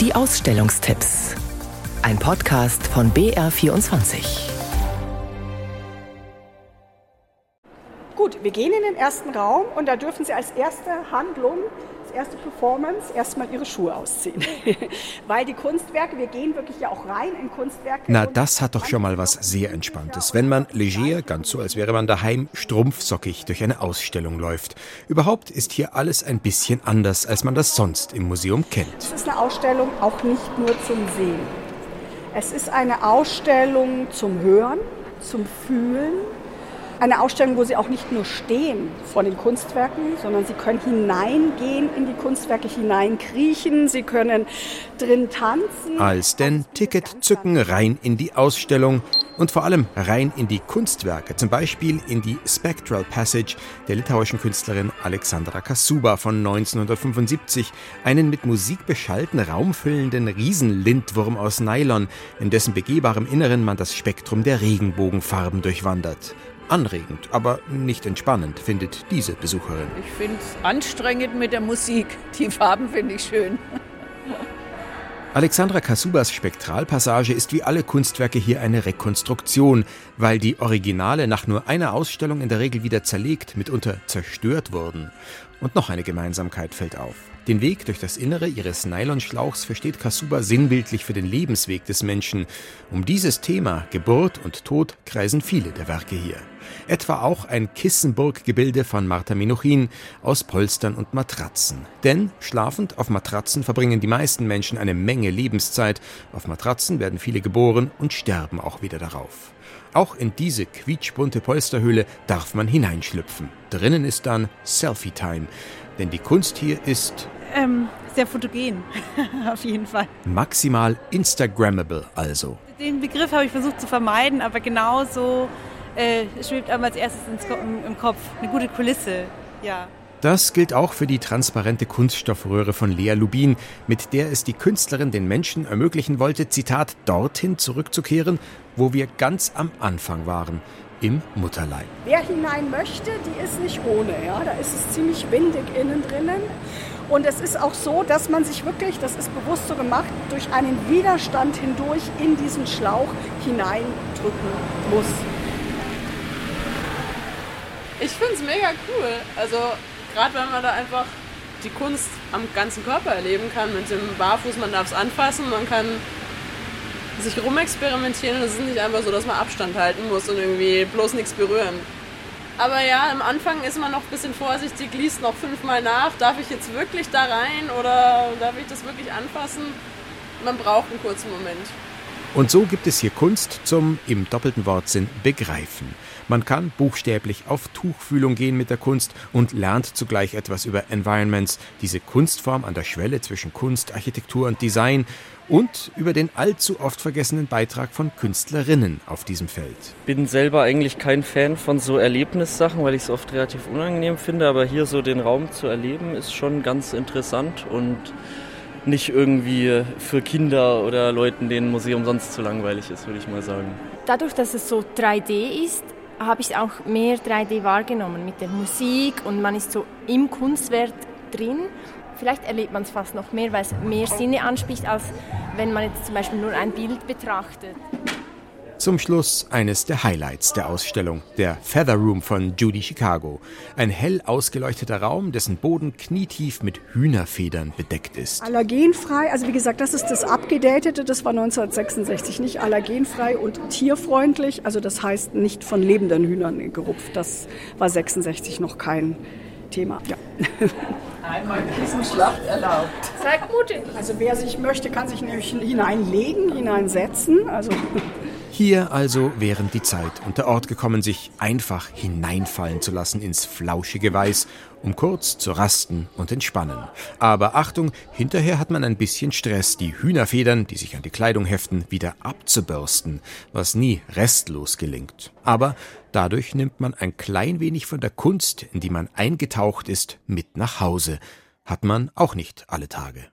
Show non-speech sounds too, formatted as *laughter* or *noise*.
Die Ausstellungstipps. Ein Podcast von BR24. Gut, wir gehen in den ersten Raum und da dürfen Sie als erste Handlung als erste Performance erstmal ihre Schuhe ausziehen. *laughs* Weil die Kunstwerke, wir gehen wirklich ja auch rein in Kunstwerke. Na, das hat doch schon mal was sehr Entspanntes, wenn man leger, ganz so als wäre man daheim, strumpfsockig durch eine Ausstellung läuft. Überhaupt ist hier alles ein bisschen anders, als man das sonst im Museum kennt. Es ist eine Ausstellung auch nicht nur zum Sehen. Es ist eine Ausstellung zum Hören, zum Fühlen, eine Ausstellung, wo Sie auch nicht nur stehen vor den Kunstwerken, sondern Sie können hineingehen in die Kunstwerke, hineinkriechen, Sie können drin tanzen. Als denn Ticket zücken rein in die Ausstellung und vor allem rein in die Kunstwerke, zum Beispiel in die Spectral Passage der litauischen Künstlerin Alexandra Kasuba von 1975, einen mit Musik beschallten, raumfüllenden Riesenlindwurm aus Nylon, in dessen begehbarem Inneren man das Spektrum der Regenbogenfarben durchwandert. Anregend, aber nicht entspannend, findet diese Besucherin. Ich finde es anstrengend mit der Musik. Die Farben finde ich schön. Alexandra Kasubas Spektralpassage ist wie alle Kunstwerke hier eine Rekonstruktion, weil die Originale nach nur einer Ausstellung in der Regel wieder zerlegt, mitunter zerstört wurden. Und noch eine Gemeinsamkeit fällt auf. Den Weg durch das Innere ihres Nylonschlauchs versteht Kasuba sinnbildlich für den Lebensweg des Menschen. Um dieses Thema Geburt und Tod kreisen viele der Werke hier. Etwa auch ein Kissenburggebilde von Martha Minuchin aus Polstern und Matratzen. Denn schlafend auf Matratzen verbringen die meisten Menschen eine Menge Lebenszeit. Auf Matratzen werden viele geboren und sterben auch wieder darauf. Auch in diese quietschbunte Polsterhöhle darf man hineinschlüpfen. Drinnen ist dann Selfie-Time. Denn die Kunst hier ist ähm, sehr fotogen, *laughs* auf jeden Fall. Maximal Instagrammable also. Den Begriff habe ich versucht zu vermeiden, aber genauso äh, schwebt einem als erstes ins, im, im Kopf. Eine gute Kulisse, ja. Das gilt auch für die transparente Kunststoffröhre von Lea Lubin, mit der es die Künstlerin den Menschen ermöglichen wollte, Zitat, dorthin zurückzukehren, wo wir ganz am Anfang waren, im Mutterleib. Wer hinein möchte, die ist nicht ohne. Ja? Da ist es ziemlich windig innen drinnen. Und es ist auch so, dass man sich wirklich, das ist bewusst so gemacht, durch einen Widerstand hindurch in diesen Schlauch hineindrücken muss. Ich finde es mega cool. Also gerade wenn man da einfach die Kunst am ganzen Körper erleben kann, mit dem Barfuß, man darf es anfassen, man kann sich rumexperimentieren es ist nicht einfach so, dass man Abstand halten muss und irgendwie bloß nichts berühren. Aber ja, am Anfang ist man noch ein bisschen vorsichtig, liest noch fünfmal nach, darf ich jetzt wirklich da rein oder darf ich das wirklich anfassen? Man braucht einen kurzen Moment. Und so gibt es hier Kunst zum, im doppelten Wortsinn, Begreifen. Man kann buchstäblich auf Tuchfühlung gehen mit der Kunst und lernt zugleich etwas über Environments, diese Kunstform an der Schwelle zwischen Kunst, Architektur und Design und über den allzu oft vergessenen Beitrag von Künstlerinnen auf diesem Feld. Ich bin selber eigentlich kein Fan von so Erlebnissachen, weil ich es oft relativ unangenehm finde, aber hier so den Raum zu erleben ist schon ganz interessant und nicht irgendwie für Kinder oder Leuten, denen ein Museum sonst zu langweilig ist, würde ich mal sagen. Dadurch, dass es so 3D ist, habe ich auch mehr 3D wahrgenommen mit der Musik und man ist so im Kunstwerk drin. Vielleicht erlebt man es fast noch mehr, weil es mehr Sinne anspricht, als wenn man jetzt zum Beispiel nur ein Bild betrachtet. Zum Schluss eines der Highlights der Ausstellung, der Feather Room von Judy Chicago. Ein hell ausgeleuchteter Raum, dessen Boden knietief mit Hühnerfedern bedeckt ist. Allergenfrei, also wie gesagt, das ist das abgedatete, das war 1966 nicht allergenfrei und tierfreundlich, also das heißt nicht von lebenden Hühnern gerupft. Das war 66 noch kein Thema. Ja. *laughs* Einmal Kissenschlacht erlaubt. Seid mutig. Also wer sich möchte, kann sich nämlich hineinlegen, hineinsetzen. Also hier also während die Zeit und der Ort gekommen, sich einfach hineinfallen zu lassen ins flauschige Weiß, um kurz zu rasten und entspannen. Aber Achtung, hinterher hat man ein bisschen Stress, die Hühnerfedern, die sich an die Kleidung heften, wieder abzubürsten, was nie restlos gelingt. Aber dadurch nimmt man ein klein wenig von der Kunst, in die man eingetaucht ist, mit nach Hause. Hat man auch nicht alle Tage.